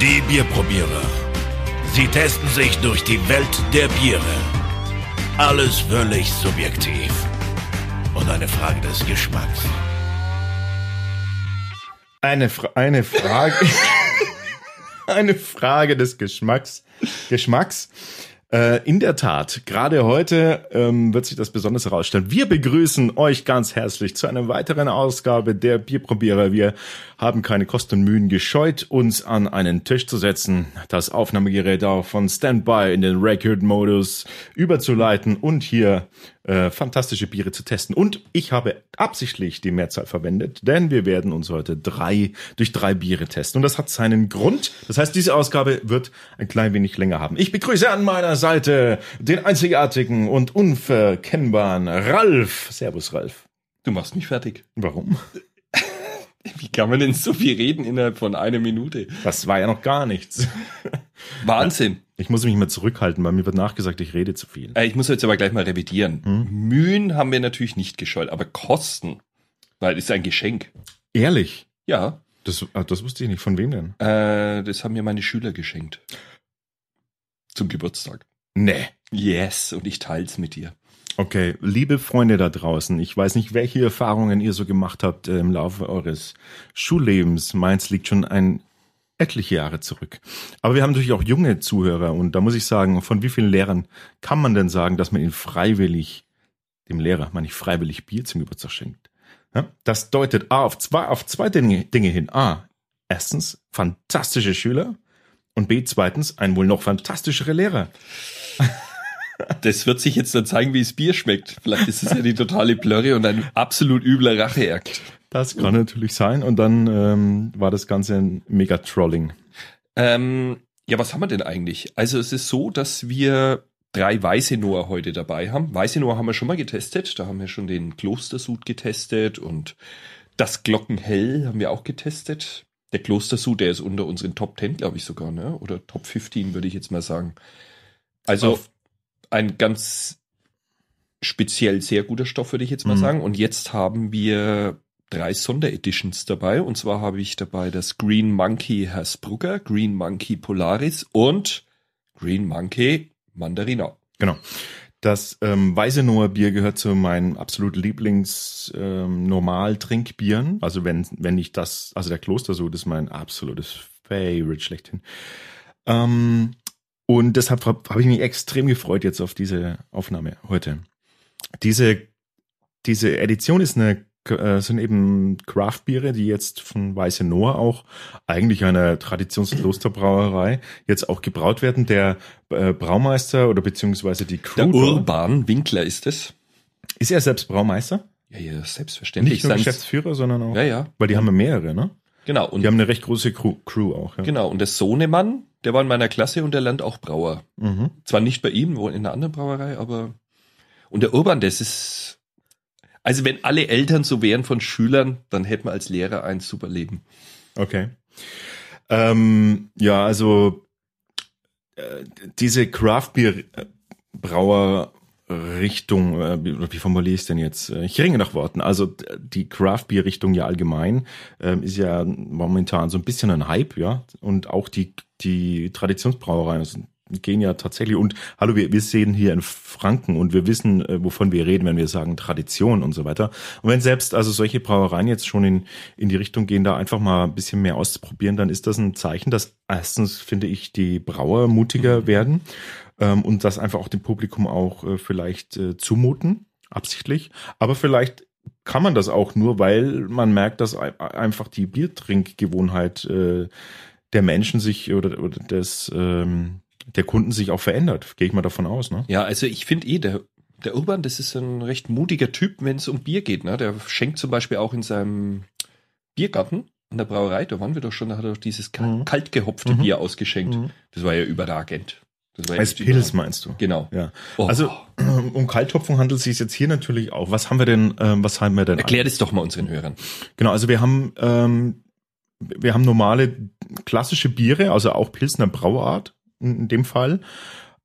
Die Bierprobierer. Sie testen sich durch die Welt der Biere. Alles völlig subjektiv. Und eine Frage des Geschmacks. Eine, Fra eine Frage. eine Frage des Geschmacks. Geschmacks. Äh, in der Tat, gerade heute ähm, wird sich das besonders herausstellen. Wir begrüßen euch ganz herzlich zu einer weiteren Ausgabe der Bierprobierer. Wir haben keine Kosten und Mühen gescheut, uns an einen Tisch zu setzen, das Aufnahmegerät auch von Standby in den Record-Modus überzuleiten und hier äh, fantastische Biere zu testen. Und ich habe absichtlich die Mehrzahl verwendet, denn wir werden uns heute drei durch drei Biere testen. Und das hat seinen Grund. Das heißt, diese Ausgabe wird ein klein wenig länger haben. Ich begrüße an meiner Seite den einzigartigen und unverkennbaren Ralf. Servus, Ralf. Du machst mich fertig. Warum? Wie kann man denn so viel reden innerhalb von einer Minute? Das war ja noch gar nichts. Wahnsinn. Ich muss mich mal zurückhalten, weil mir wird nachgesagt, ich rede zu viel. Äh, Ich muss jetzt aber gleich mal revidieren. Mühen haben wir natürlich nicht gescheut, aber Kosten, weil es ist ein Geschenk. Ehrlich? Ja, Das, ah, das wusste ich nicht. Von wem denn? äh, das haben mir meine Schüler geschenkt. Zum Geburtstag. Nee. Yes, und ich teils mit dir. Okay, liebe Freunde da draußen, ich weiß nicht, welche Erfahrungen ihr so gemacht habt äh, im Laufe eures Schullebens. Meins liegt schon ein etliche Jahre zurück. Aber wir haben natürlich auch junge Zuhörer und da muss ich sagen, von wie vielen Lehrern kann man denn sagen, dass man ihnen freiwillig, dem Lehrer, man nicht freiwillig Bier zum Geburtstag schenkt? Ja? Das deutet A auf zwei, auf zwei Dinge, Dinge hin. A, erstens fantastische Schüler und B, zweitens ein wohl noch fantastischere Lehrer. Das wird sich jetzt dann zeigen, wie es Bier schmeckt. Vielleicht ist es ja die totale Plörre und ein absolut übler Racheakt. Das kann natürlich sein. Und dann ähm, war das Ganze ein Mega-Trolling. Ähm, ja, was haben wir denn eigentlich? Also es ist so, dass wir drei Weiße Noah heute dabei haben. Weiße Noah haben wir schon mal getestet. Da haben wir schon den Klostersud getestet und das Glockenhell haben wir auch getestet. Der Klostersud, der ist unter unseren Top 10, glaube ich sogar, ne? Oder Top 15, würde ich jetzt mal sagen. Also Auf- ein ganz speziell sehr guter Stoff, würde ich jetzt mal Mhm. sagen. Und jetzt haben wir drei Sondereditions dabei. Und zwar habe ich dabei das Green Monkey Hersbrugger, Green Monkey Polaris und Green Monkey Mandarina. Genau. Das ähm, Weiße Noah Bier gehört zu meinen absolut Lieblings ähm. Also wenn wenn ich das, also der Klostersud ist mein absolutes Favorite schlechthin. Ähm, und deshalb habe hab ich mich extrem gefreut jetzt auf diese Aufnahme heute. Diese diese Edition ist eine äh, sind eben Craft-Biere, die jetzt von Weiße Noah auch eigentlich einer Traditionsklosterbrauerei jetzt auch gebraut werden. Der äh, Braumeister oder beziehungsweise die Crew Der Urban Winkler ist es. ist er selbst Braumeister? Ja, ja, selbstverständlich. Nicht nur Geschäftsführer, sondern auch, ja, ja. weil die haben ja mehrere, ne? Genau. Und, Die haben eine recht große Crew, Crew auch. Ja. genau. Und der Sohnemann, der war in meiner Klasse und der lernt auch Brauer. Mhm. Zwar nicht bei ihm, wohl in einer anderen Brauerei, aber. Und der Urban, das ist. Also, wenn alle Eltern so wären von Schülern, dann hätten wir als Lehrer ein super Leben. Okay. Ähm, ja, also äh, diese Craft Beer Brauer Richtung, äh, wie, formuliere ich es denn jetzt? Äh, Ich ringe nach Worten. Also die Craft Beer Richtung ja allgemein ähm, ist ja momentan so ein bisschen ein Hype, ja. Und auch die die Traditionsbrauereien also, gehen ja tatsächlich. Und hallo, wir, wir sehen hier in Franken und wir wissen, äh, wovon wir reden, wenn wir sagen Tradition und so weiter. Und wenn selbst also solche Brauereien jetzt schon in in die Richtung gehen, da einfach mal ein bisschen mehr auszuprobieren, dann ist das ein Zeichen, dass erstens finde ich die Brauer mutiger werden ähm, und das einfach auch dem Publikum auch äh, vielleicht äh, zumuten, absichtlich. Aber vielleicht kann man das auch nur, weil man merkt, dass ei- einfach die Biertrinkgewohnheit äh, der Menschen sich oder, oder des ähm, der Kunden sich auch verändert. Gehe ich mal davon aus, ne? Ja, also ich finde eh, der, der Urban, das ist ein recht mutiger Typ, wenn es um Bier geht. Ne? Der schenkt zum Beispiel auch in seinem Biergarten an der Brauerei, da waren wir doch schon, da hat er doch dieses Mhm. kalt gehopfte Mhm. Bier ausgeschenkt. Das war ja überragend. Das Als Pilz meinst du? Genau. Ja. Oh. Also um Kalthopfung handelt es sich jetzt hier natürlich auch. Was haben wir denn? Ähm, was haben wir denn? Erklär das doch mal unseren Hörern. Genau, also wir haben ähm, wir haben normale klassische Biere, also auch Pilsner Brauart in, in dem Fall.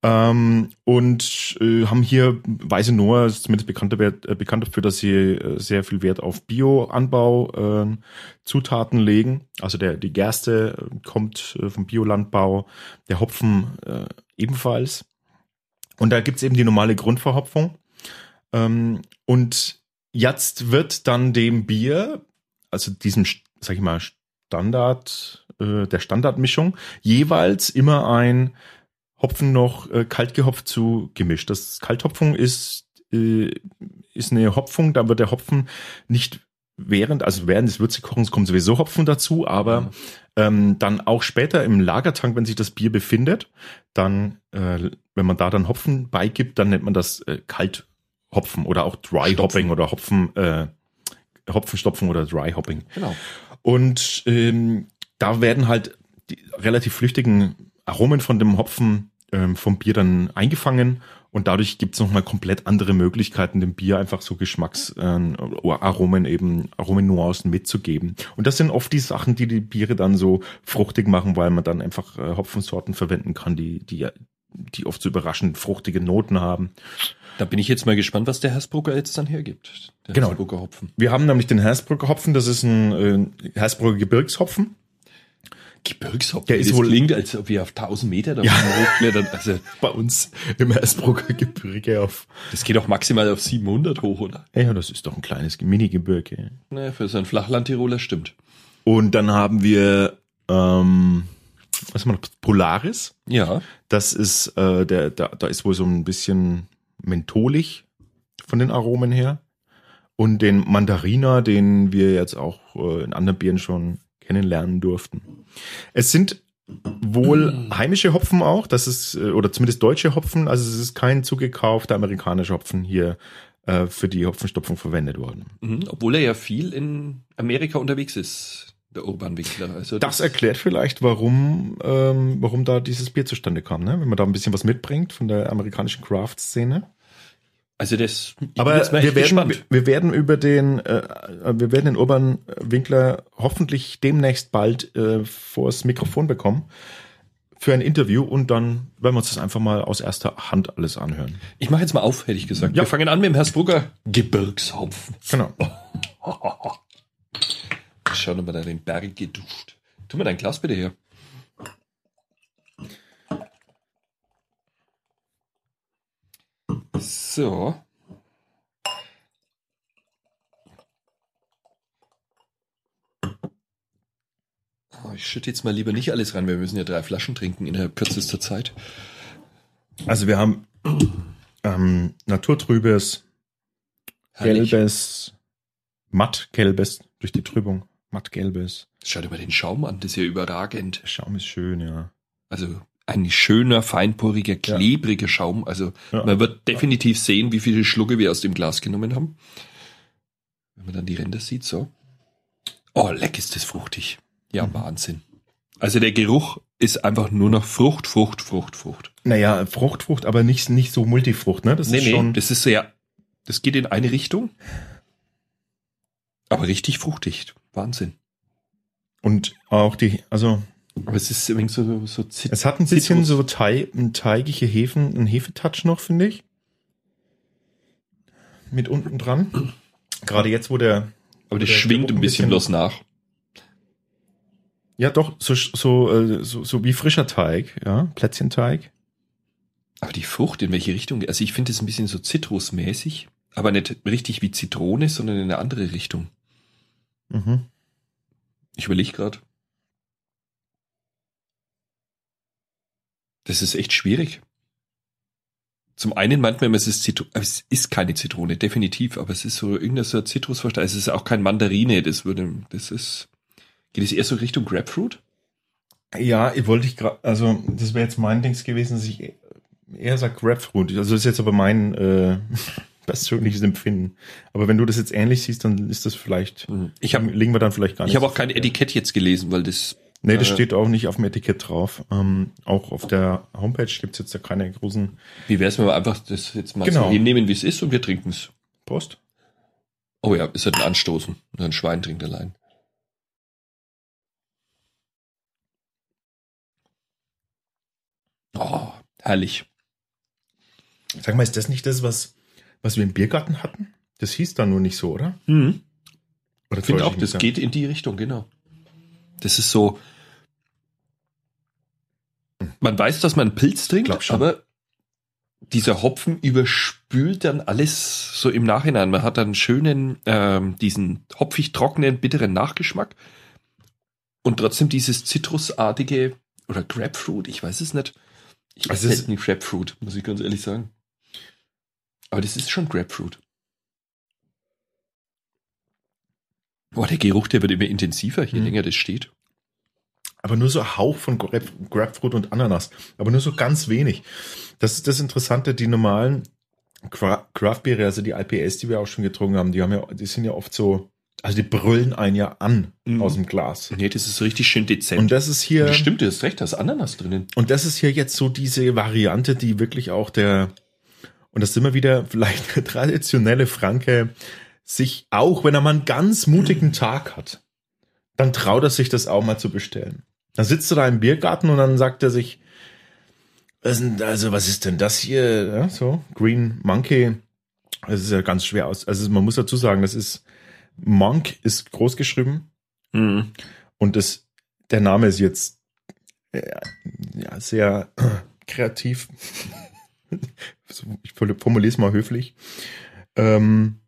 Ähm, und äh, haben hier Weiße Noah ist zumindest bekannter, Wert, äh, bekannt dafür, dass sie äh, sehr viel Wert auf Bioanbau äh, Zutaten legen. Also der die Gerste äh, kommt äh, vom Biolandbau, der Hopfen äh, ebenfalls. Und da gibt's eben die normale Grundverhopfung. Ähm, und jetzt wird dann dem Bier, also diesem, sag ich mal, Standard, äh, der Standardmischung, jeweils immer ein Hopfen noch äh, kalt gehopft zu gemischt. Das Kalthopfung ist, äh, ist eine Hopfung, da wird der Hopfen nicht während, also während des Würzekochens kommt sowieso Hopfen dazu, aber ähm, dann auch später im Lagertank, wenn sich das Bier befindet, dann, äh, wenn man da dann Hopfen beigibt, dann nennt man das äh, Kalthopfen oder auch Dry Hopping oder Hopfen, äh, Hopfenstopfen oder Dry Hopping. Genau. Und ähm, da werden halt die relativ flüchtigen Aromen von dem Hopfen ähm, vom Bier dann eingefangen und dadurch gibt's noch mal komplett andere Möglichkeiten, dem Bier einfach so Geschmacksaromen äh, Aromen eben, Aromennuancen mitzugeben. Und das sind oft die Sachen, die die Biere dann so fruchtig machen, weil man dann einfach äh, Hopfensorten verwenden kann, die, die, die oft so überraschend fruchtige Noten haben. Da bin ich jetzt mal gespannt, was der Hersbrucker jetzt dann hergibt. Der Genau. Hersbrucker Hopfen. Wir haben nämlich den Hersbrucker Hopfen, das ist ein äh, Hersbrucker Gebirgshopfen. Gebirgshopfen. Der ist wohl- klingt, als ob wir auf 1000 Meter da Ja. hochklettern. Also, Bei uns im Hersbrucker Gebirge auf. das geht doch maximal auf 700 hoch, oder? Ja, das ist doch ein kleines Mini-Gebirge. Naja, für so einen Flachlandtiroler stimmt. Und dann haben wir, ähm, was noch? Polaris. Ja. Das ist, äh, der, da, da ist wohl so ein bisschen mentholig von den Aromen her. Und den Mandariner, den wir jetzt auch äh, in anderen Bieren schon kennenlernen durften. Es sind wohl heimische Hopfen auch, das ist, äh, oder zumindest deutsche Hopfen, also es ist kein zugekaufter amerikanischer Hopfen hier äh, für die Hopfenstopfung verwendet worden. Mhm, obwohl er ja viel in Amerika unterwegs ist, der Urban Winkler. Also Das erklärt vielleicht, warum, ähm, warum da dieses Bier zustande kam, ne? wenn man da ein bisschen was mitbringt von der amerikanischen Craft-Szene. Also das. Aber wir werden, gespannt. wir werden über den, äh, wir werden den Urban Winkler hoffentlich demnächst bald äh, vors Mikrofon bekommen für ein Interview und dann werden wir uns das einfach mal aus erster Hand alles anhören. Ich mache jetzt mal auf, hätte ich gesagt. Ja. Wir fangen an mit dem Hersbrucker Gebirgshopfen. Genau. Schau mal da den Berg geduscht. Tu mir dein Glas bitte her. So. Oh, Ich schütte jetzt mal lieber nicht alles rein, wir müssen ja drei Flaschen trinken innerhalb kürzester Zeit. Also wir haben ähm, naturtrübes, Herrlich. gelbes, mattgelbes durch die Trübung, mattgelbes. Schau dir mal den Schaum an, das ist ja überragend. Der Schaum ist schön, ja. Also ein schöner, feinporiger, klebriger Schaum. Also Ja. man wird definitiv sehen, wie viele Schlucke wir aus dem Glas genommen haben. Wenn man dann die Ränder sieht, so. Oh, leck ist das fruchtig. Ja, Mhm. Wahnsinn. Also der Geruch ist einfach nur noch Frucht, Frucht, Frucht, Frucht. Naja, Frucht, Frucht, aber nicht, nicht so Multifrucht, ne? Das ist schon. das ist sehr, das geht in eine Richtung. Aber richtig fruchtig. Wahnsinn. Und auch die, also Aber es ist irgendwie so, so Zit es hat ein bisschen Zitrus. so Teig, ein teigige Hefen, einen Hefetouch noch, finde ich. Mit unten dran. Gerade jetzt, wo der. Aber das der schwingt ein bisschen bloß nach. Ja, doch, so, so, äh, so, so wie frischer Teig, ja, Plätzchenteig. Aber die Frucht, in welche Richtung? Also ich finde es ein bisschen so zitrusmäßig, aber nicht richtig wie Zitrone, sondern in eine andere Richtung. Mhm. Ich überlege gerade. Das ist echt schwierig. Zum einen meint man immer, es ist Zitrone, es ist keine Zitrone, definitiv, aber es ist so irgendein so ein Zitrusverstein. Es ist auch kein Mandarine, das würde, das ist, geht es eher so Richtung Grapefruit? Ja, ich wollte ich gerade, also das wäre jetzt mein Dings gewesen, dass ich eher sag Grapefruit. Also das ist jetzt aber mein äh, persönliches Empfinden. Aber wenn du das jetzt ähnlich siehst, dann ist das vielleicht, Ich habe liegen wir dann vielleicht gar nicht. ich habe auch kein. Etikett jetzt gelesen, weil das Nee, das äh, steht auch nicht auf dem Etikett drauf. Ähm, auch auf der Homepage gibt's jetzt ja keine großen Wie wäre es, wenn wir einfach das jetzt mal Genau. so hinnehmen, wie es ist und wir trinken es? Post. Oh ja, ist halt ein Anstoßen. Nur ein Schwein trinkt allein. Oh, herrlich. Sag mal, ist das nicht das, was, was wir im Biergarten hatten? Das hieß dann nur nicht so, oder? Mhm. Oder Ich finde auch, das da? geht in die Richtung, genau. Das ist so. Man weiß, dass man Pilz trinkt, aber dieser Hopfen überspült dann alles so im Nachhinein. Man hat dann schönen, ähm, diesen hopfig trockenen, bitteren Nachgeschmack und trotzdem dieses zitrusartige oder Grapefruit, ich weiß es nicht. Ich Also esse es- selten Grapefruit, muss ich ganz ehrlich sagen. Aber das ist schon Grapefruit. Boah, der Geruch, der wird immer intensiver, je Mhm. länger das steht. aber nur so Hauch von Grap Grapefruit und Ananas, aber nur so ganz wenig. Das ist das Interessante, die normalen Cra Craft Beere, also die IPAs, die wir auch schon getrunken haben, die haben ja, die sind ja oft so, also die brüllen einen ja an Mhm. aus dem Glas. Nee, das ist richtig schön dezent. Und das ist hier, das stimmt, du hast recht, da ist Ananas drinnen. und das ist hier jetzt so diese Variante, die wirklich auch der, und das ist immer wieder vielleicht der traditionelle Franke, sich auch, wenn er mal einen ganz mutigen Tag hat, dann traut er sich das auch mal zu bestellen. Dann sitzt er da im Biergarten und dann sagt er sich, was ist denn, also was ist denn das hier? Ja, so, Green Monkey. Das ist ja ganz schwer aus. Also man muss dazu sagen, das ist Monk ist groß geschrieben Mhm. und das, der Name ist jetzt äh, ja, sehr äh, kreativ. Ich formuliere es mal höflich. Ähm,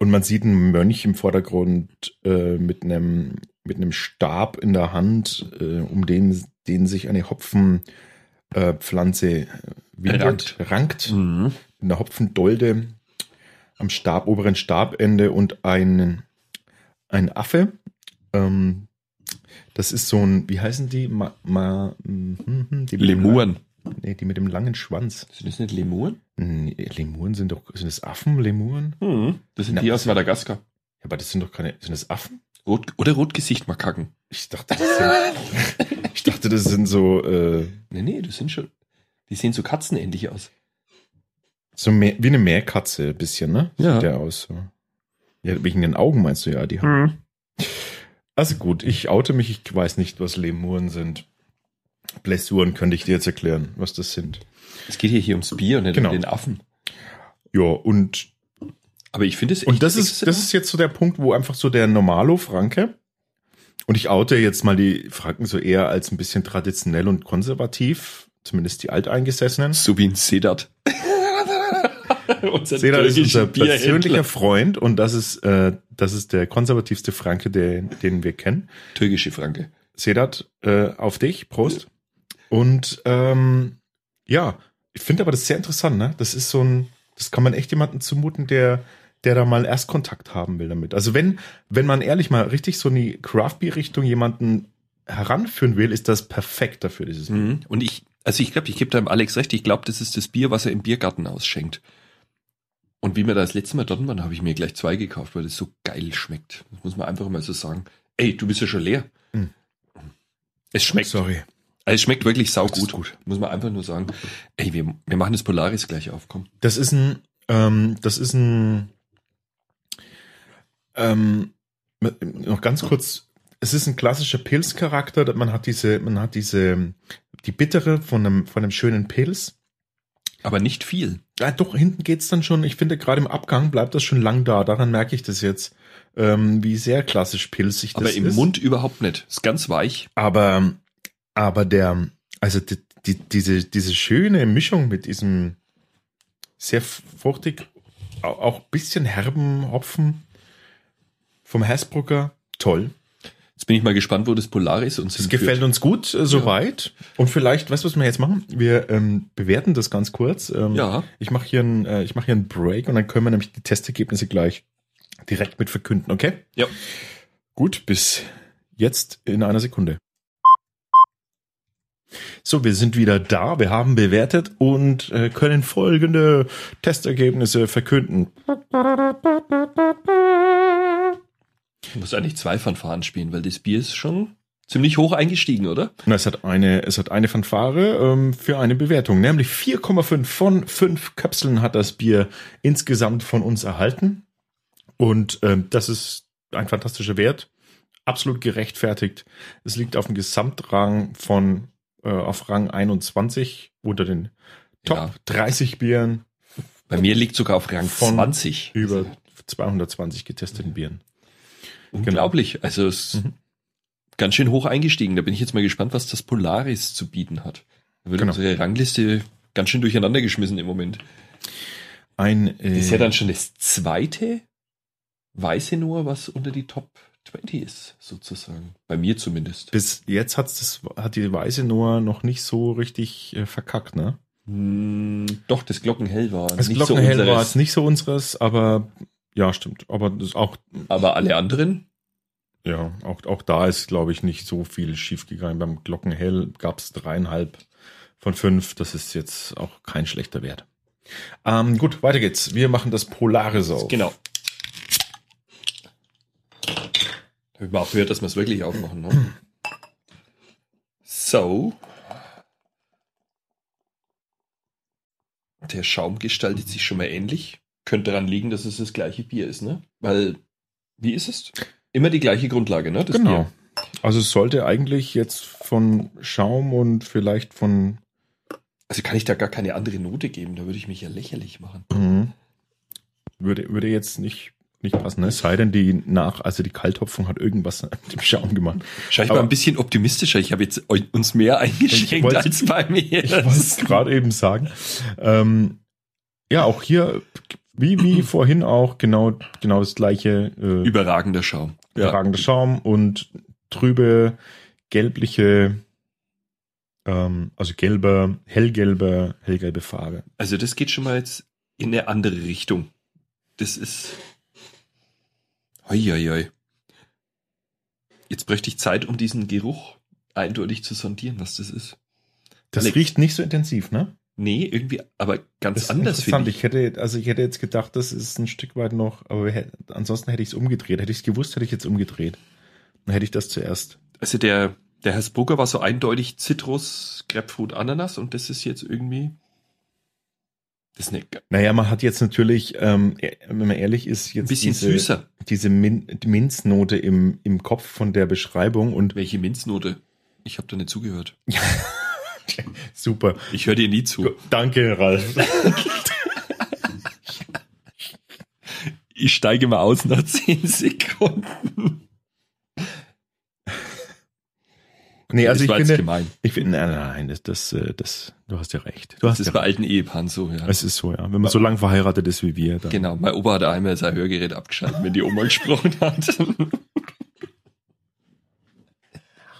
und man sieht einen Mönch im Vordergrund äh, mit einem mit einem Stab in der Hand, äh, um den, den sich eine Hopfenpflanze äh, windet, rankt Mhm. mit einer Hopfendolde am Stab, oberen Stabende und ein, ein Affe. Ähm, das ist so ein, wie heißen die? Ma, ma, hm, hm, die mit dem Lemuren. lang- Nee, die mit dem langen Schwanz. Sind das nicht Lemuren? Nee, Lemuren sind doch, sind das Affen, Lemuren? Mhm. Das sind Na, die aus Madagaskar. Ja, aber das sind doch keine, sind das Affen? Rot oder Rotgesicht-Makaken. Ich dachte, das sind, ich dachte, das sind so, äh, Nee, nee, das sind schon. Die sehen so katzenähnlich aus. so mehr, wie eine Meerkatze, ein bisschen, ne? Ja. Sieht der aus, so. Ja, wegen den Augen meinst du ja, die haben. Mhm. Also gut, ich oute mich, ich weiß nicht, was Lemuren sind. Blessuren könnte ich dir jetzt erklären, was das sind. Es geht hier, hier ums Bier und nicht Genau. um den Affen. Ja, und, Aber ich finde es und das ist, das ist jetzt so der Punkt, wo einfach so der Normalo-Franke, und ich oute jetzt mal die Franken so eher als ein bisschen traditionell und konservativ, zumindest die Alteingesessenen. so wie ein Sedat. unser Sedat ist unser persönlicher Freund und das ist, äh, das ist der konservativste Franke, den, den wir kennen. Türkische Franke. Sedat, äh, auf dich, Prost. Und ähm, ja, ich finde aber das sehr interessant, ne? Das ist so ein, das kann man echt jemandem zumuten, der, der da mal Erstkontakt haben will damit. Also wenn, wenn man ehrlich mal richtig so in die Craft Beer Richtung jemanden heranführen will, ist das perfekt dafür, dieses Bier. Mhm. Und ich, also ich glaube, ich gebe da dem Alex recht, ich glaube, das ist das Bier, was er im Biergarten ausschenkt. Und wie wir da das letzte Mal dort waren, habe ich mir gleich zwei gekauft, weil das so geil schmeckt. Das muss man einfach mal so sagen. Ey, du bist ja schon leer. Mhm. Es schmeckt. Sorry. Also es schmeckt wirklich saugut. ist gut. Muss man einfach nur sagen. Ey, wir, wir machen das Polaris gleich auf, komm. Das ist ein, ähm, das ist ein, ähm, noch ganz kurz, es ist ein klassischer Pilzcharakter. Man hat diese, man hat diese, die bittere von einem, von einem schönen Pilz. Aber nicht viel. Ja, doch, hinten geht's dann schon. Ich finde, gerade im Abgang bleibt das schon lang da. Daran merke ich das jetzt, ähm, wie sehr klassisch pilzig das Aber im ist. Mund überhaupt nicht. Ist ganz weich. Aber, aber der, also die, die, diese, diese schöne Mischung mit diesem sehr fruchtig, au- auch bisschen herben Hopfen vom Hasbrucker, toll. Jetzt bin ich mal gespannt, wo das Polaris uns Das gefällt uns gut äh, soweit. Und vielleicht, weißt du, was wir jetzt machen? Wir ähm, bewerten das ganz kurz. Ähm, Ja. Ich mache hier, ein, äh, ich mach hier einen Break und dann können wir nämlich die Testergebnisse gleich direkt mit verkünden, okay? Ja. Gut, bis jetzt in einer Sekunde. So, wir sind wieder da. Wir haben bewertet und äh, können folgende Testergebnisse verkünden. Ich muss eigentlich zwei Fanfaren spielen, weil das Bier ist schon ziemlich hoch eingestiegen, oder? Na, es hat eine, es hat eine Fanfare ähm, für eine Bewertung, nämlich 4,5 von 5 Kapseln hat das Bier insgesamt von uns erhalten. Und ähm, das ist ein fantastischer Wert, absolut gerechtfertigt. Es liegt auf dem Gesamtrang von äh, auf Rang 21 unter den Top Ja. 30 Bieren Bei mir liegt sogar auf Rang Von 20. über 220 getesteten Bieren. Unglaublich. Also es ist Mhm. ganz schön hoch eingestiegen. Da bin ich jetzt mal gespannt, was das Polaris zu bieten hat. Da wird Genau. unsere Rangliste ganz schön durcheinander geschmissen im Moment. Ein, äh, Das ist ja dann schon das zweite Weiße nur, was unter die Top 20 ist, sozusagen. Bei mir zumindest. bis jetzt hat's das, hat die Weiße Noah noch nicht so richtig äh, verkackt, ne? Hm, doch, das Glockenhell war Das nicht Glockenhell so war es nicht so unseres, aber ja, stimmt. Aber das auch, Aber alle anderen? ja, auch, auch da ist, glaube ich, nicht so viel schiefgegangen. Beim Glockenhell gab's dreieinhalb von fünf. Das ist jetzt auch kein schlechter Wert. Ähm, gut, weiter geht's. Wir machen das Polaris auf. Genau. Hab ich mal gehört, dass wir es wirklich aufmachen. Ne? So. Der Schaum gestaltet sich schon mal ähnlich. Könnte daran liegen, dass es das gleiche Bier ist, ne? Weil, wie ist es? Immer die gleiche Grundlage, ne? Das Genau. Bier. Also es sollte eigentlich jetzt von Schaum und vielleicht von Also kann ich da gar keine andere Note geben, da würde ich mich ja lächerlich machen. Mhm. Würde, würde jetzt nicht, nicht passen, ne? Es sei denn, die nach, also die Kalthopfung hat irgendwas mit dem Schaum gemacht. Schau ich mal ein bisschen optimistischer. Ich habe jetzt uns mehr eingeschenkt wollte- als bei mir. Ich wollte es gerade eben sagen. Ähm, ja, auch hier, wie, wie vorhin auch, genau, genau das gleiche, äh, Überragender Schaum. überragender Schaum und trübe, gelbliche, ähm, also gelbe, hellgelbe, hellgelbe Farbe. Also das geht schon mal jetzt in eine andere Richtung. Das ist. Hoi. Jetzt bräuchte ich Zeit, um diesen Geruch eindeutig zu sondieren, was das ist. Das Alex. riecht nicht so intensiv, ne? Nee, irgendwie, aber ganz Das anders finde ich. Ich hätte, also ich hätte jetzt gedacht, das ist ein Stück weit noch, aber wir hätten, ansonsten hätte ich es umgedreht. Hätte ich es gewusst, hätte ich jetzt umgedreht. Dann hätte ich das zuerst. Also der, der Herr Spucker war so eindeutig Zitrus, Grapefruit, Ananas und das ist jetzt irgendwie. Das ist ein Naja, man hat jetzt natürlich, ähm, wenn man ehrlich ist, jetzt bisschen diese, süßer. diese Min Minznote im, im Kopf von der Beschreibung und Welche Minznote? Ich habe da nicht zugehört. super. Ich höre dir nie zu. Danke, Ralf. Ich steige mal aus nach 10 Sekunden. Nee, also das ich jetzt finde, gemein. ich finde, nein, nein, das, das, äh, das, du hast ja recht. Du Das hast ist ja bei recht. alten Ehepaaren so, ja. Es ist so, ja. Wenn man so lange verheiratet ist wie wir, dann. Genau, mein Opa hat einmal sein Hörgerät abgeschaltet, wenn die Oma gesprochen hat.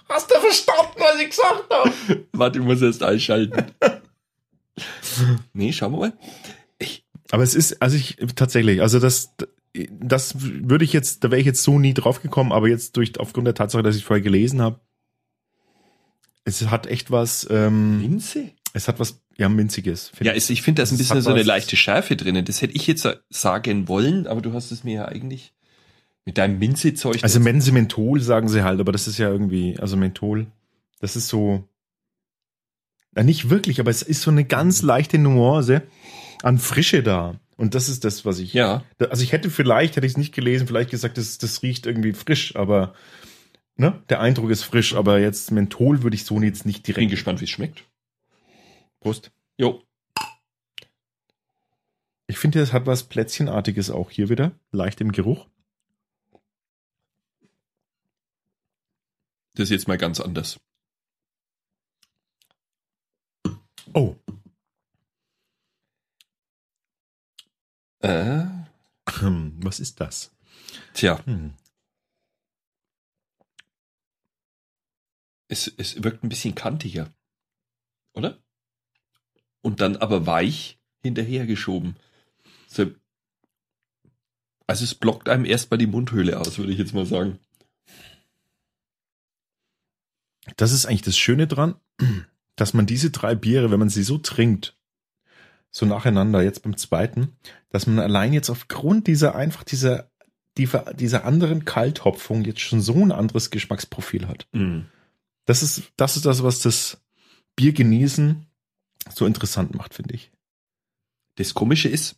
Hast du verstanden, was ich gesagt habe? Warte, ich muss erst einschalten. nee, schauen wir mal. Ich, Aber es ist, also ich tatsächlich, also das, das würde ich jetzt, da wäre ich jetzt so nie drauf gekommen, aber jetzt durch aufgrund der Tatsache, dass ich vorher gelesen habe, es hat echt was, ähm, Minze? es hat was, ja, minziges. Ja, ich. es- ich finde, da ist ein bisschen so eine leichte Schärfe drinnen. Das hätte ich jetzt sagen wollen, aber du hast es mir ja eigentlich mit deinem Minze-Zeug. also Mense Menthol sagen sie halt, aber das ist ja irgendwie, also Menthol, das ist so, na, nicht wirklich, aber es ist so eine ganz leichte Nuance an Frische da. Und das ist das, was ich, ja, Also ich hätte vielleicht, hätte ich es nicht gelesen, vielleicht gesagt, das, das riecht irgendwie frisch, aber ne, der Eindruck ist frisch, aber jetzt Menthol würde ich so jetzt nicht bin direkt. gespannt, wie es schmeckt. Prost. Jo, Ich finde, es hat was Plätzchenartiges auch hier wieder, leicht im Geruch. das ist jetzt mal ganz anders. Oh, Äh, hm, was ist das? tja, Hm. Es, es wirkt ein bisschen kantiger. Oder? Und dann aber weich hinterhergeschoben. So, also es blockt einem erstmal die Mundhöhle aus, würde ich jetzt mal sagen. Das ist eigentlich das Schöne dran, dass man diese drei Biere, wenn man sie so trinkt, so nacheinander, jetzt beim zweiten, dass man allein jetzt aufgrund dieser einfach dieser, dieser, dieser anderen Kalthopfung jetzt schon so ein anderes Geschmacksprofil hat. Das ist, das ist das, was das Bier genießen so interessant macht, finde ich. Das Komische ist,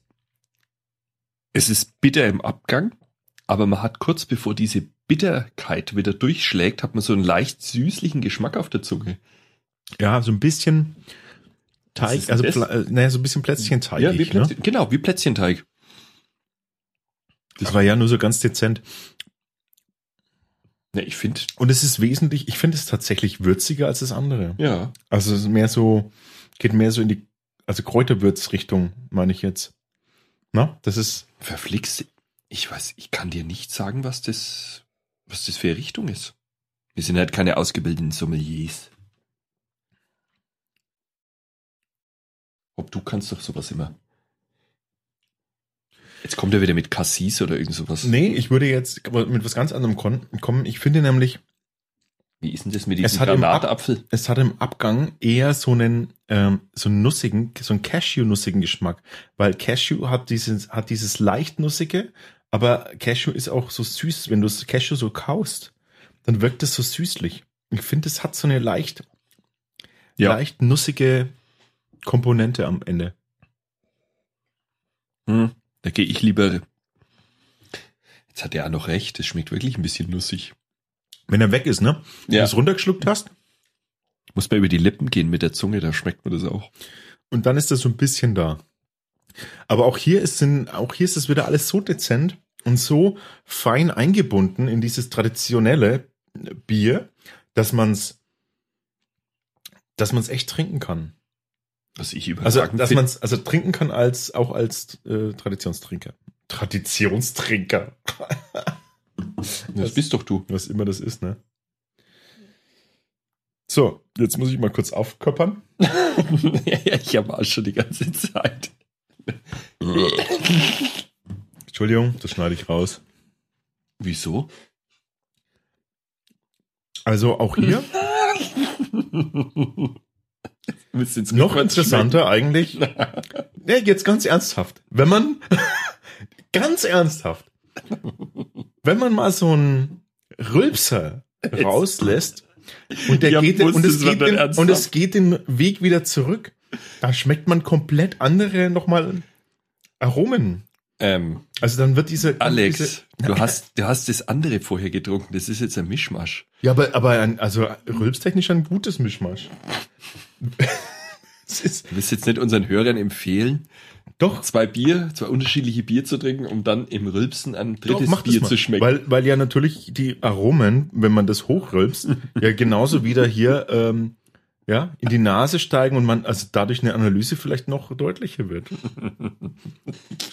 es ist bitter im Abgang, aber man hat kurz bevor diese Bitterkeit wieder durchschlägt, hat man so einen leicht süßlichen Geschmack auf der Zunge. Ja, so ein bisschen, Teig, also das? Äh, naja, so ein bisschen Plätzchenteig. Ja, wie ne? Plätzchen, genau, wie Plätzchenteig. Aber ja, nur so ganz dezent. Ne, ich finde, Und es ist wesentlich, ich finde es tatsächlich würziger als das andere. ja. Also es ist mehr so, geht mehr so in die, also Kräuterwürzrichtung, meine ich jetzt. Na, das ist, Verflixt. Ich weiß, ich kann dir nicht sagen, was das, was das für eine Richtung ist. Wir sind halt keine ausgebildeten Sommeliers. Ob du kannst doch sowas immer. Jetzt kommt er wieder mit Cassis oder irgend sowas. nee, ich würde jetzt mit was ganz anderem kommen. Ich finde nämlich, Wie ist denn das mit Es diesem Ab- Granatapfel? es hat im Abgang eher so einen, ähm, so einen nussigen, so einen Cashew-nussigen Geschmack. Weil Cashew hat dieses, hat dieses leicht nussige, aber Cashew ist auch so süß. Wenn du Cashew so kaust, dann wirkt es so süßlich. Ich finde, es hat so eine leicht, Ja. leicht nussige Komponente am Ende. Hm, da gehe ich lieber. Jetzt hat er auch noch recht, es schmeckt wirklich ein bisschen nussig. Wenn er weg ist, ne? Wenn Ja. du es runtergeschluckt hast Muss man über die Lippen gehen mit der Zunge, da schmeckt man das auch. und dann ist das so ein bisschen da. Aber auch hier ist, sind, auch hier ist es wieder alles so dezent und so fein eingebunden in dieses traditionelle Bier, dass man's, dass man's echt trinken kann. Was ich Also, dass find. man's also trinken kann als, auch als äh, Traditionstrinker. Traditionstrinker. Das bist doch du. Was immer das ist, ne? So, jetzt muss ich mal kurz aufköppern. ja, ja, ich habe auch schon die ganze Zeit. Entschuldigung, das schneide ich raus. Wieso? Also auch hier noch interessanter eigentlich. Ja, jetzt ganz ernsthaft. Wenn man ganz ernsthaft, wenn man mal so einen Rülpser rauslässt und der hab geht und es geht den, ernsthaft. und es geht den Weg wieder zurück, da schmeckt man komplett andere nochmal Aromen. Ähm, Also dann wird diese Alex, diese, du hast, du hast das andere vorher getrunken. Das ist jetzt ein Mischmasch. ja, aber aber ein, also rülpstechnisch ein gutes Mischmasch. ist Du willst jetzt nicht unseren Hörern empfehlen, doch zwei Bier, zwei unterschiedliche Bier zu trinken, um dann im Rülpsen ein Doch, drittes das Bier zu schmecken. Weil, weil ja natürlich die Aromen, wenn man das hochrülpst, ja genauso wieder hier ähm, ja, in die Nase steigen und man also dadurch eine Analyse vielleicht noch deutlicher wird.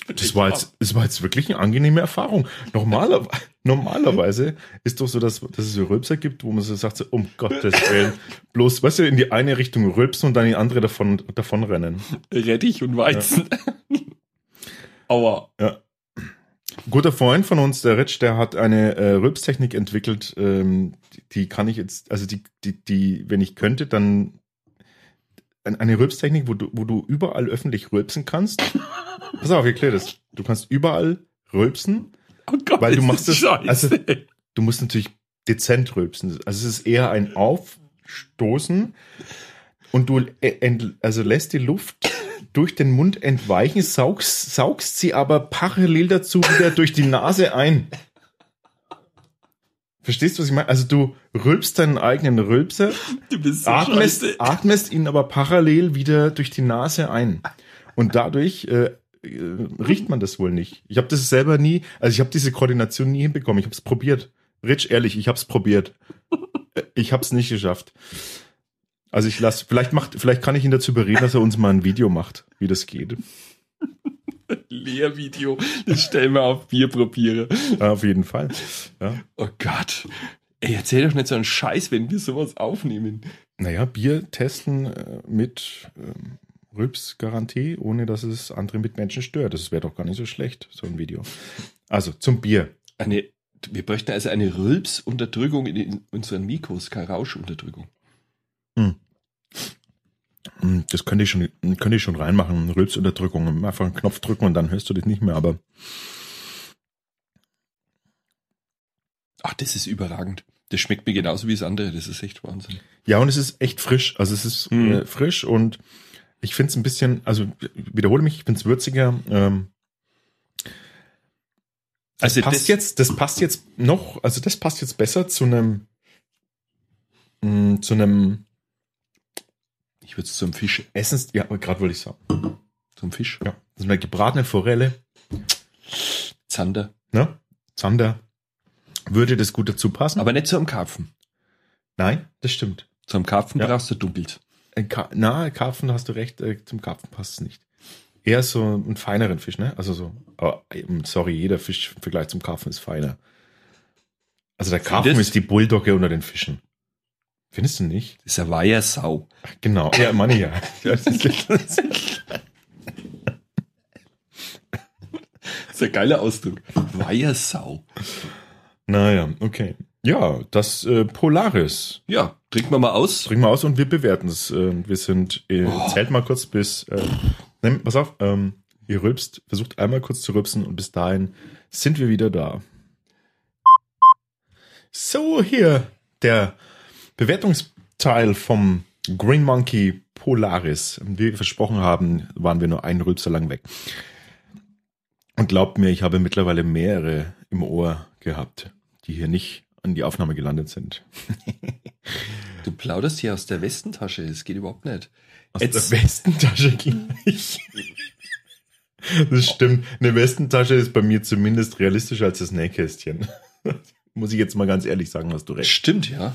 Das war jetzt, das war jetzt wirklich eine angenehme Erfahrung. Normaler, normalerweise ist doch so, dass, dass es so Rülpser gibt, wo man so sagt, so, um Gottes Willen, bloß, weißt du, in die eine Richtung rülpsen und dann in die andere davon, davon rennen. Rettich und Weizen. Aua. Ja. Guter Freund von uns, der Rich, der hat eine äh, Rülpstechnik entwickelt, ähm, die, die kann ich jetzt, also die, die, die, wenn ich könnte, dann ein- eine Rülpstechnik, wo du, wo du überall öffentlich rülpsen kannst. Pass auf, ich erkläre das. Du kannst überall rülpsen, Oh Gott, Weil du machst das es- scheiße. also- du musst natürlich dezent rülpsen. Also es ist eher ein Aufstoßen und du äh, also lässt die Luft durch den Mund entweichen, saugst, saugst sie aber parallel dazu wieder durch die Nase ein. Verstehst du, was ich meine? Also du rülpst deinen eigenen Rülpser, so atmest, scheiße. atmest ihn aber parallel wieder durch die Nase ein. Und dadurch äh, äh, riecht man das wohl nicht. Ich habe das selber nie, also ich habe diese Koordination nie hinbekommen. Ich habe es probiert. Rich, ehrlich, ich habe es probiert. Äh, Ich habe es nicht geschafft. Also ich lasse, vielleicht macht, vielleicht kann ich ihn dazu bereden, dass er uns mal ein Video macht, wie das geht. Lehrvideo. Das stellen wir auf Bier probiere. Ja, auf jeden Fall. Ja. Oh Gott. Ey, erzähl doch nicht so einen Scheiß, wenn wir sowas aufnehmen. Naja, Bier testen äh, mit ähm, Rülpsgarantie, ohne dass es andere Mitmenschen stört. Das wäre doch gar nicht so schlecht, so ein Video. Also zum Bier. Eine, wir bräuchten also eine Rülpsunterdrückung in, in unseren Mikros, keine Rauschunterdrückung. Hm, Das könnte ich schon, könnte ich schon reinmachen. Rülpsunterdrückung. Einfach einen Knopf drücken und dann hörst du das nicht mehr. Aber Ach, das ist überragend. Das schmeckt mir genauso wie das andere. Das ist echt Wahnsinn. ja, und es ist echt frisch. Also es ist Hm. äh, frisch und ich finde es ein bisschen, also wiederhole mich, ich finde es würziger. Ähm, das Also passt das- jetzt, das passt jetzt noch, also das passt jetzt besser zu einem, mh, zu einem Ich würde es zum Fisch. Essens, ja, gerade wollte ich sagen. Zum Fisch. Ja, das ist eine gebratene Forelle, Zander. ne? Zander. Würde das gut dazu passen? Aber nicht zu einem Karpfen. nein, das stimmt. Zu einem Karpfen Ja. brauchst du. Ein Ka na, Karpfen hast du recht, äh, zum Karpfen passt es nicht. Eher so einen feineren Fisch, ne? Also so, aber, eben, sorry, jeder Fisch im Vergleich zum Karpfen ist feiner. Also der Karpfen ist die Bulldogge unter den Fischen. Findest du nicht? Das ist eine Weihersau. Genau, ja, meine ja. Das ist ein geiler Ausdruck. Weihersau. naja, okay. Ja, das äh, Polaris. Ja, trinken wir mal aus. Trinken wir aus und wir bewerten es. Äh, wir sind, äh, Oh. zählt mal kurz bis, äh, nimm, pass auf, ähm, ihr rülpst, versucht einmal kurz zu rülpsen und bis dahin sind wir wieder da. So, hier der Bewertungsteil vom Green Monkey Polaris. Wie wir versprochen haben, waren wir nur einen Rülpser lang weg. Und glaubt mir, ich habe mittlerweile mehrere im Ohr gehabt, die hier nicht an die Aufnahme gelandet sind. Du plauderst hier aus der Westentasche. Das geht überhaupt nicht. Aus Jetzt- der Westentasche gleich. Das stimmt. Eine Westentasche ist bei mir zumindest realistischer als das Nähkästchen. Muss ich jetzt mal ganz ehrlich sagen, hast du recht. Stimmt, ja.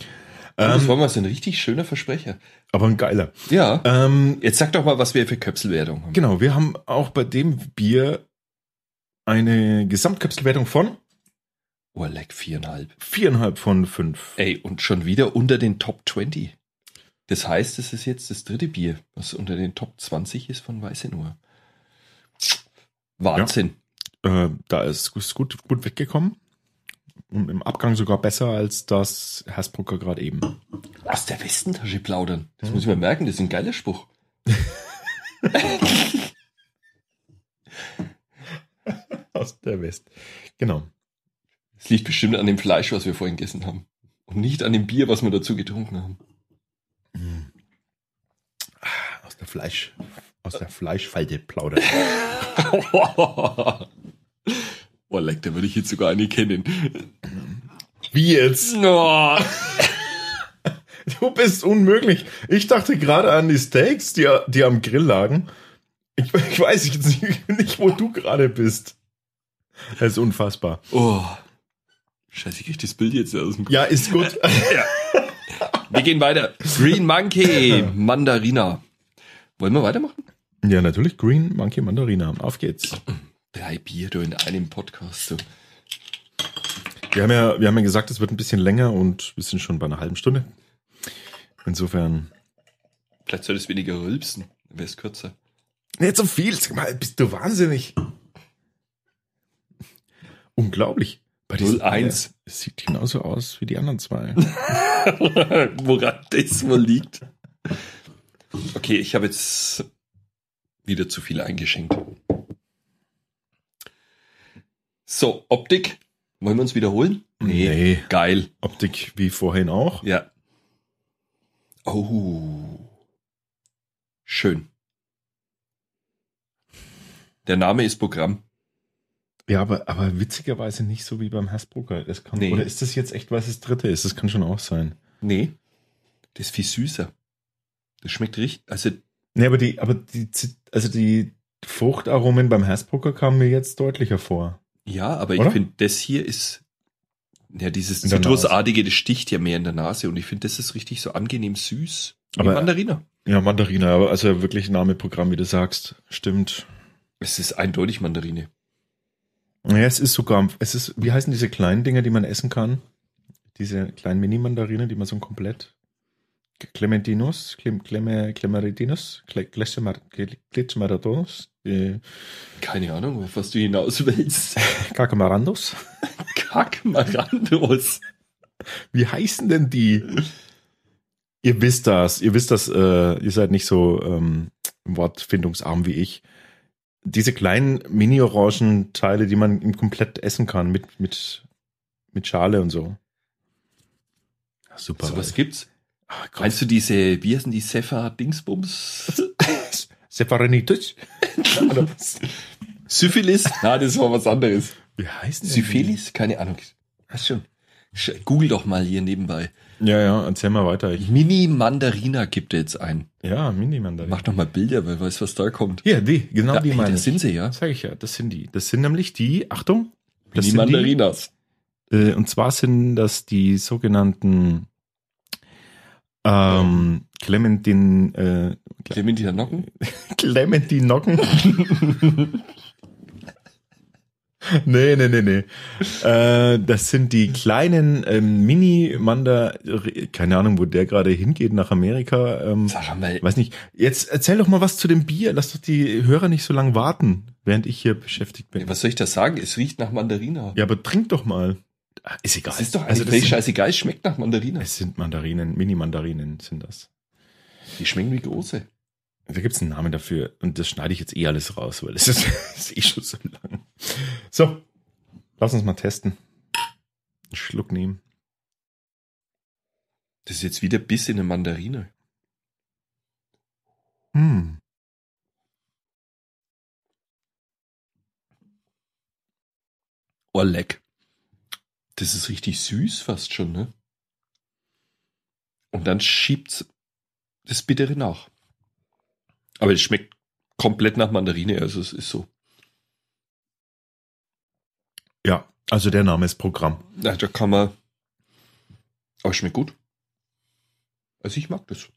Das Ähm, war mal so ein richtig schöner Versprecher. aber ein geiler. Ja. Ähm, Jetzt sag doch mal, was wir für Köpselwertung haben. genau, wir haben auch bei dem Bier eine Gesamtköpselwertung von Oh, leck, viereinhalb. viereinhalb von fünf. Ey, und schon wieder unter den Top 20. Das heißt, es ist jetzt das dritte Bier, was unter den Top 20 ist von Weiße Nur. Wahnsinn. Äh, da ist es gut, gut weggekommen. Und im Abgang sogar besser als das Hersbrucker gerade eben. Aus der Westentasche plaudern. Das muss ich mir merken, das ist ein geiler Spruch. Aus der West. Genau. Es liegt bestimmt an dem Fleisch, was wir vorhin gegessen haben. Und nicht an dem Bier, was wir dazu getrunken haben. Aus der Fleisch, aus der Fleischfalte plaudern. oh, leck, da würde ich jetzt sogar eine kennen. Wie jetzt? Oh. Du bist unmöglich. Ich dachte gerade an die Steaks, die, die am Grill lagen. Ich, ich weiß jetzt nicht, nicht, wo du gerade bist. Das ist unfassbar. oh. Scheiße, ich krieg das Bild jetzt aus dem Kopf. Ja, ist gut. Wir gehen weiter. Green Monkey, Mandarina. Wollen wir weitermachen? Ja, natürlich Green Monkey Mandarina. Auf geht's. Drei Bier du in einem Podcast. Du. Wir haben ja, wir haben ja gesagt, es wird ein bisschen länger und wir sind schon bei einer halben Stunde. Insofern. Vielleicht soll es weniger rülpsen, wäre es kürzer. Nicht so viel. Sag mal, bist du wahnsinnig? Unglaublich. Bei diesem 0-1. Bier, Es sieht genauso aus wie die anderen zwei. Woran das wohl liegt. Okay, ich habe jetzt wieder zu viel eingeschenkt. So, Optik. Wollen wir uns wiederholen? Nee. Geil. Optik wie vorhin auch. Ja. Oh. Schön. Der Name ist Programm. Ja, aber, aber witzigerweise nicht so wie beim Hasbrucker. Das kann, Nee. Oder ist das jetzt echt, was das dritte ist? Das kann schon auch sein. Nee. Das ist viel süßer. Das schmeckt richtig. Also, Nee, aber die, aber die, also die Fruchtaromen beim Hasbrucker kamen mir jetzt deutlicher vor. Ja, aber Oder? ich finde, das hier ist. Ja, dieses Zitrusartige, das sticht ja mehr in der Nase und ich finde, das ist richtig so angenehm süß. Aber- Mandariner. Ja, Mandarina, aber also wirklich Name Programm, wie du sagst. Stimmt. Es ist eindeutig Mandarine. Ja, es ist sogar, es ist, wie heißen diese kleinen Dinger, die man essen kann? Diese kleinen Mini-Mandarinen, die man so komplett. Clementinos, Clem, Cleme, Clemeritinus, Glitschmaradonos, äh, Keine Ahnung, auf was du hinaus willst. Kakamarandos. Kackmarandos. Wie heißen denn die? Ihr wisst das, ihr wisst das, äh, ihr seid nicht so ähm, wortfindungsarm wie ich. Diese kleinen Mini-Orangen-Teile, die man im komplett essen kann, mit, mit, mit Schale und so. Super. So was gibt's? Ah, Gott. Meinst du diese, wie heißen die Sefa Dingsbums? Separenitis? Syphilis? Na, das war was anderes. Wie heißen denn Syphilis? Keine Ahnung. Hast schon. Sch- Google doch mal hier nebenbei. Ja, ja, erzähl mal weiter. Ich, Mini Mandarina gibt er jetzt ein. ja, Mini-Mandarin. Mach doch mal Bilder, wer weiß, was da kommt. Hier, die, genau Ja, die ey, meine das sind sie, ja. Sag ich ja, das sind die. Das sind nämlich die, Achtung, das Mini sind die, Mandarinas. äh, und zwar sind das die sogenannten ähm, Clementin, äh, Clementina Nocken? Clementin Nocken. nee, nee, nee, nee. Äh, das sind die kleinen ähm, Mini-Manda, keine Ahnung, wo der gerade hingeht, nach Amerika. Ähm, Sag mal, weiß nicht. Jetzt erzähl doch mal was zu dem Bier. Lass doch die Hörer nicht so lange warten, während ich hier beschäftigt bin. was soll ich da sagen? Es riecht nach Mandarina. Ja, aber trink doch mal. Ist egal. Das ist doch also eigentlich sind, scheißegal. Es schmeckt nach Mandarina. es sind Mandarinen, Mini-Mandarinen sind das. Die schmecken wie große. Da gibt's einen Namen dafür und das schneide ich jetzt eh alles raus, weil das ist, das ist eh schon so lang. So, lass uns mal testen. Einen Schluck nehmen. Das ist jetzt wieder Biss in eine Mandarine. Hm. Oh, leck. Das ist richtig süß fast schon, ne? Und dann schiebt's das Bittere nach. Aber es schmeckt komplett nach Mandarine, also es ist so. Ja, also der Name ist Programm. Ja, da kann man. Aber es schmeckt gut. Also ich mag das.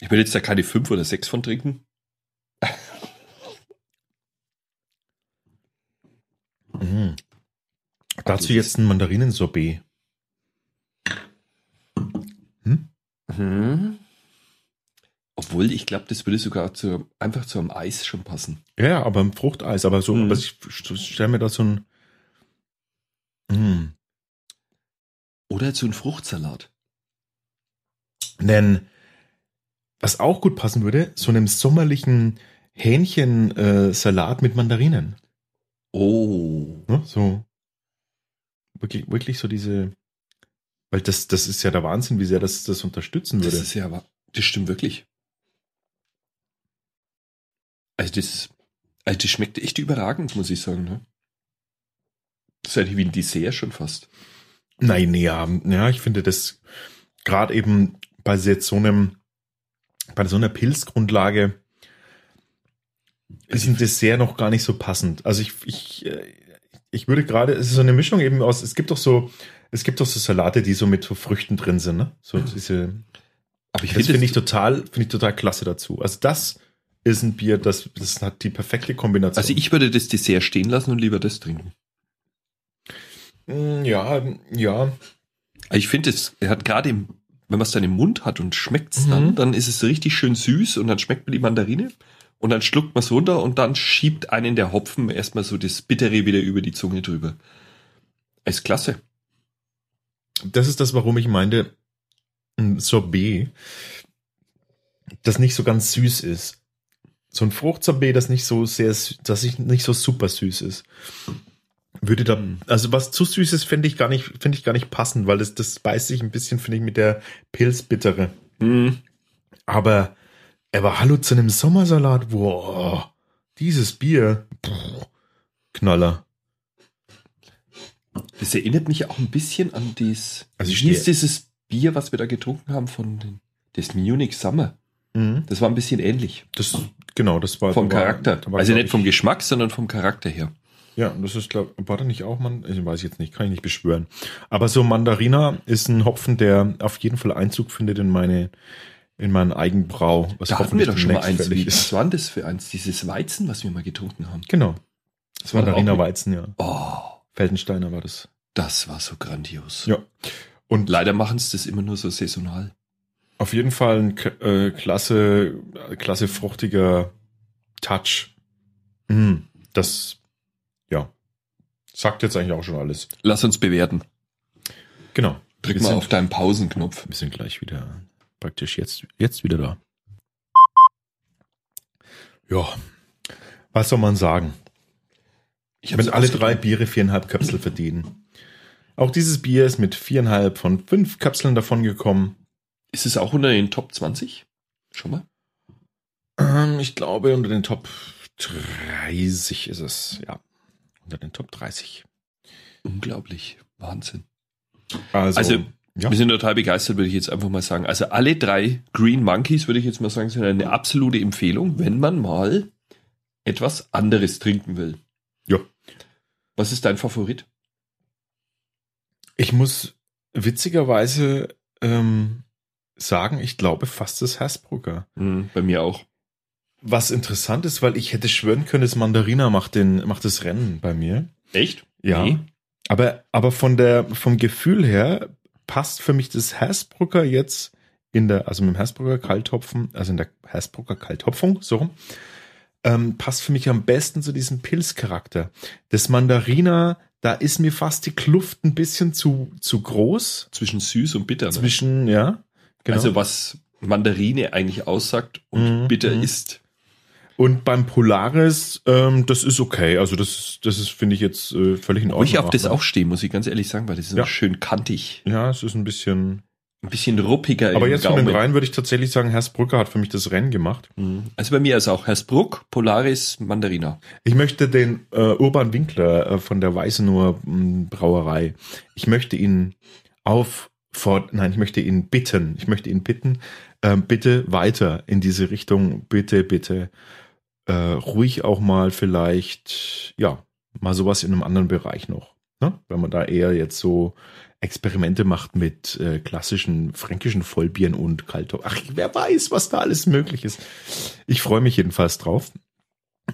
Ich will jetzt da keine fünf oder sechs von trinken. Mhm. Dazu jetzt ein Mandarinensorbet. Hm? Mhm. Obwohl, ich glaube, das würde sogar zu, einfach zu einem Eis schon passen. Ja, aber ein Fruchteis, aber so, Mhm. aber ich stelle mir da so ein. Mm. Oder zu einem Fruchtsalat. Denn was auch gut passen würde, so einem sommerlichen Hähnchensalat mit Mandarinen. Oh. Ne? So wirklich, wirklich so diese, weil das, das ist ja der Wahnsinn, wie sehr das das unterstützen Das würde. ist ja, das stimmt wirklich. Also das, also das schmeckt echt überragend, muss ich sagen. Ne? Das ist eigentlich wie ein Dessert schon fast. Nein, ja, ja, ich finde das gerade eben bei so einem, bei so einer Pilzgrundlage ist ein Dessert noch gar nicht so passend. Also ich, ich, äh, ich würde gerade, es ist so eine Mischung eben aus, es gibt doch so, es gibt doch so Salate, die so mit so Früchten drin sind, ne? So diese, Aber ich das finde finde ich total, finde ich total klasse dazu. Also das ist ein Bier, das, das hat die perfekte Kombination. also ich würde das Dessert stehen lassen und lieber das trinken. Mm, ja, ja, Also ich finde, es er hat gerade, im- wenn man es dann im Mund hat und schmeckt es Mhm. dann, dann ist es richtig schön süß und dann schmeckt man die Mandarine und dann schluckt man es runter und dann schiebt einen der Hopfen erstmal so das Bittere wieder über die Zunge drüber. Ist klasse. das ist das, warum ich meinte, ein Sorbet, das nicht so ganz süß ist. So ein Fruchtsorbet, das nicht so sehr, das ich- nicht so super süß ist. Würde da, also was zu süß ist, finde ich gar nicht, finde ich gar nicht passend, weil das, das beißt sich ein bisschen, finde ich, mit der Pilzbittere. Mhm. Aber, aber hallo zu einem Sommersalat, wow, dieses Bier, puh, Knaller. Das erinnert mich auch ein bisschen an dies. Also ich hieß dieses Bier, was wir da getrunken haben von den, das Munich Summer? Mhm. Das war ein bisschen ähnlich. Das, genau, das war Vom war- Charakter. war, also nicht vom Geschmack, sondern vom Charakter her. Ja, das ist, glaube war da nicht auch man, ich weiß jetzt nicht, kann ich nicht beschwören. Aber so Mandarina ist ein Hopfen, der auf jeden Fall Einzug findet in meine, in meinen Eigenbrau. Was Da hatten wir doch schon mal eins. Wie, was war das für eins? Dieses Weizen, was wir mal getrunken haben. Genau. Das war Mandarina Weizen, ja. Oh, Feldensteiner war das. das war so grandios. Ja. Und Leider machen sie das immer nur so saisonal. Auf jeden Fall ein äh, klasse, klasse fruchtiger Touch. Mm, das, ja, sagt jetzt eigentlich auch schon alles. Lass uns bewerten. Genau. Drück Wir mal sind- auf deinen Pausenknopf. Wir sind gleich wieder, praktisch jetzt, jetzt wieder da. Ja, was soll man sagen? Ich hab's Wenn alle drei Biere viereinhalb Kapseln verdienen. Auch dieses Bier ist mit viereinhalb von fünf Kapseln davon gekommen. Ist es auch unter den Top 20? Schon mal? Ähm, ich glaube, unter den Top 30 ist es, ja. Unter den Top 30. Unglaublich. Wahnsinn. Also, Also, ja. Wir sind total begeistert, würde ich jetzt einfach mal sagen. Also alle drei Green Monkeys, würde ich jetzt mal sagen, sind eine absolute Empfehlung, wenn man mal etwas anderes trinken will. Ja. Was ist dein Favorit? ich muss witzigerweise ähm, sagen, ich glaube fast das Hasbrucker. Hm, bei mir auch. Was interessant ist, weil ich hätte schwören können, das Mandarina macht, den, macht das Rennen bei mir. Echt? Ja. Nee. Aber, aber von der, vom Gefühl her passt für mich das Hasbrucker jetzt in der, also mit dem Hasbrucker Kaltopfen, also in der Hasbrucker Kaltopfung, so rum, ähm, passt für mich am besten zu diesem Pilzcharakter. Das Mandarina, da ist mir fast die Kluft ein bisschen zu, zu groß Zwischen süß und bitter. Ne? zwischen, ja, genau. Also was Mandarine eigentlich aussagt und Mhm, bitter mhm. ist. und beim Polaris, ähm, das ist okay. Also das, ist- das ist, finde ich jetzt äh, völlig in Ordnung. ich auf das auch stehe, muss ich ganz ehrlich sagen, weil das ist Ja. schön kantig. Ja, es ist ein bisschen. Ein bisschen ruppiger Aber jetzt von den Gaumen. dreien würde ich tatsächlich sagen, Hersbrücker hat für mich das Rennen gemacht. Mhm. Also bei mir ist auch Hersbruck, Polaris, Mandarina. Ich möchte den äh, Urban Winkler äh, von der Weißenur m, Brauerei, ich möchte ihn auffordern, nein, ich möchte ihn bitten, ich möchte ihn bitten, ähm, bitte weiter in diese Richtung, bitte, bitte, äh, ruhig auch mal vielleicht, ja, mal sowas in einem anderen Bereich noch. Ne? Wenn man da eher jetzt so Experimente macht mit äh, klassischen fränkischen Vollbieren und Kaltop. Ach, wer weiß, was da alles möglich ist. Ich freue mich jedenfalls drauf.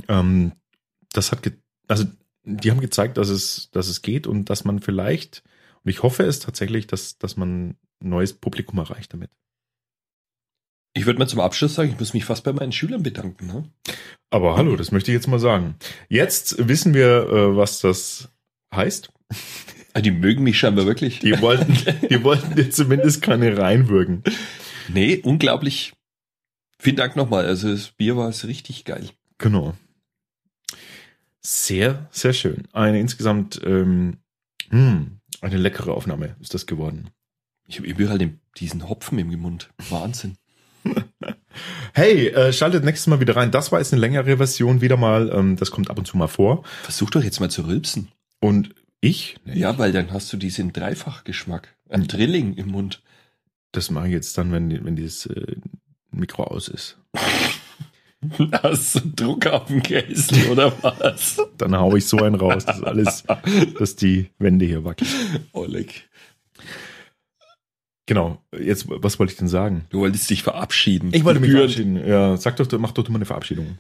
Ähm, das hat, also die haben gezeigt, dass es, dass es geht und dass man vielleicht, und ich hoffe es tatsächlich, dass, dass man ein neues Publikum erreicht damit. Ich würde mal zum Abschluss sagen, ich muss mich fast bei meinen Schülern bedanken. Ne? Aber hallo, das möchte ich jetzt mal sagen. Jetzt wissen wir, äh, was das heißt. Ah, Die mögen mich scheinbar wirklich. Die wollten, die wollten dir zumindest keine reinwürgen. Nee, unglaublich. Vielen Dank nochmal. Also das Bier war es richtig geil. Genau. Sehr, sehr schön. Eine insgesamt ähm, hm, eine leckere Aufnahme ist das geworden. Ich habe überall den, diesen Hopfen im Mund. Wahnsinn. Hey, äh, schaltet nächstes Mal wieder rein. Das war jetzt eine längere Version wieder mal. Ähm, das kommt ab und zu mal vor. Versuch doch jetzt mal zu rülpsen. Und ich, nee, Ja, weil dann hast du diesen Dreifachgeschmack. Ein Drilling im Mund. das mache ich jetzt dann, wenn, wenn dieses äh, Mikro aus ist. Hast du Druck auf dem Käse oder was? Dann hau ich so einen raus, dass alles, dass die Wände hier wackeln. Oleg. Genau. Jetzt, was wollte ich denn sagen? Du wolltest dich verabschieden. Ich wollte mich Gebührend. verabschieden. Ja, sag doch, mach doch du mal eine Verabschiedung.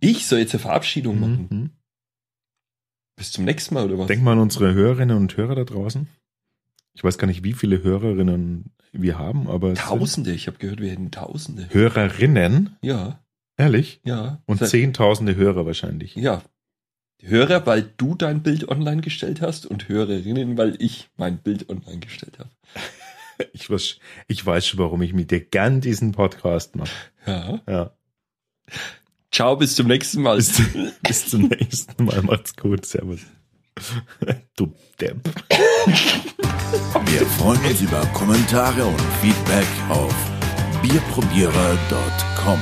Ich soll jetzt eine Verabschiedung machen. Mhm. Bis zum nächsten Mal oder was? Denk mal an unsere Hörerinnen und Hörer da draußen. Ich weiß gar nicht, wie viele Hörerinnen wir haben, aber Tausende. Ich habe gehört, wir hätten Tausende. Hörerinnen, Ja, ehrlich? ja. Und Seit- zehntausende Hörer wahrscheinlich. Ja. Hörer, weil du dein Bild online gestellt hast und Hörerinnen, weil ich mein Bild online gestellt habe. Ich weiß, ich weiß schon, warum ich mit dir gern diesen Podcast mache. Ja. Ja. Ciao, bis zum nächsten Mal. Bis, bis zum nächsten Mal. Macht's gut. Servus. Du Depp. Wir freuen uns über Kommentare und Feedback auf bierprobierer.com.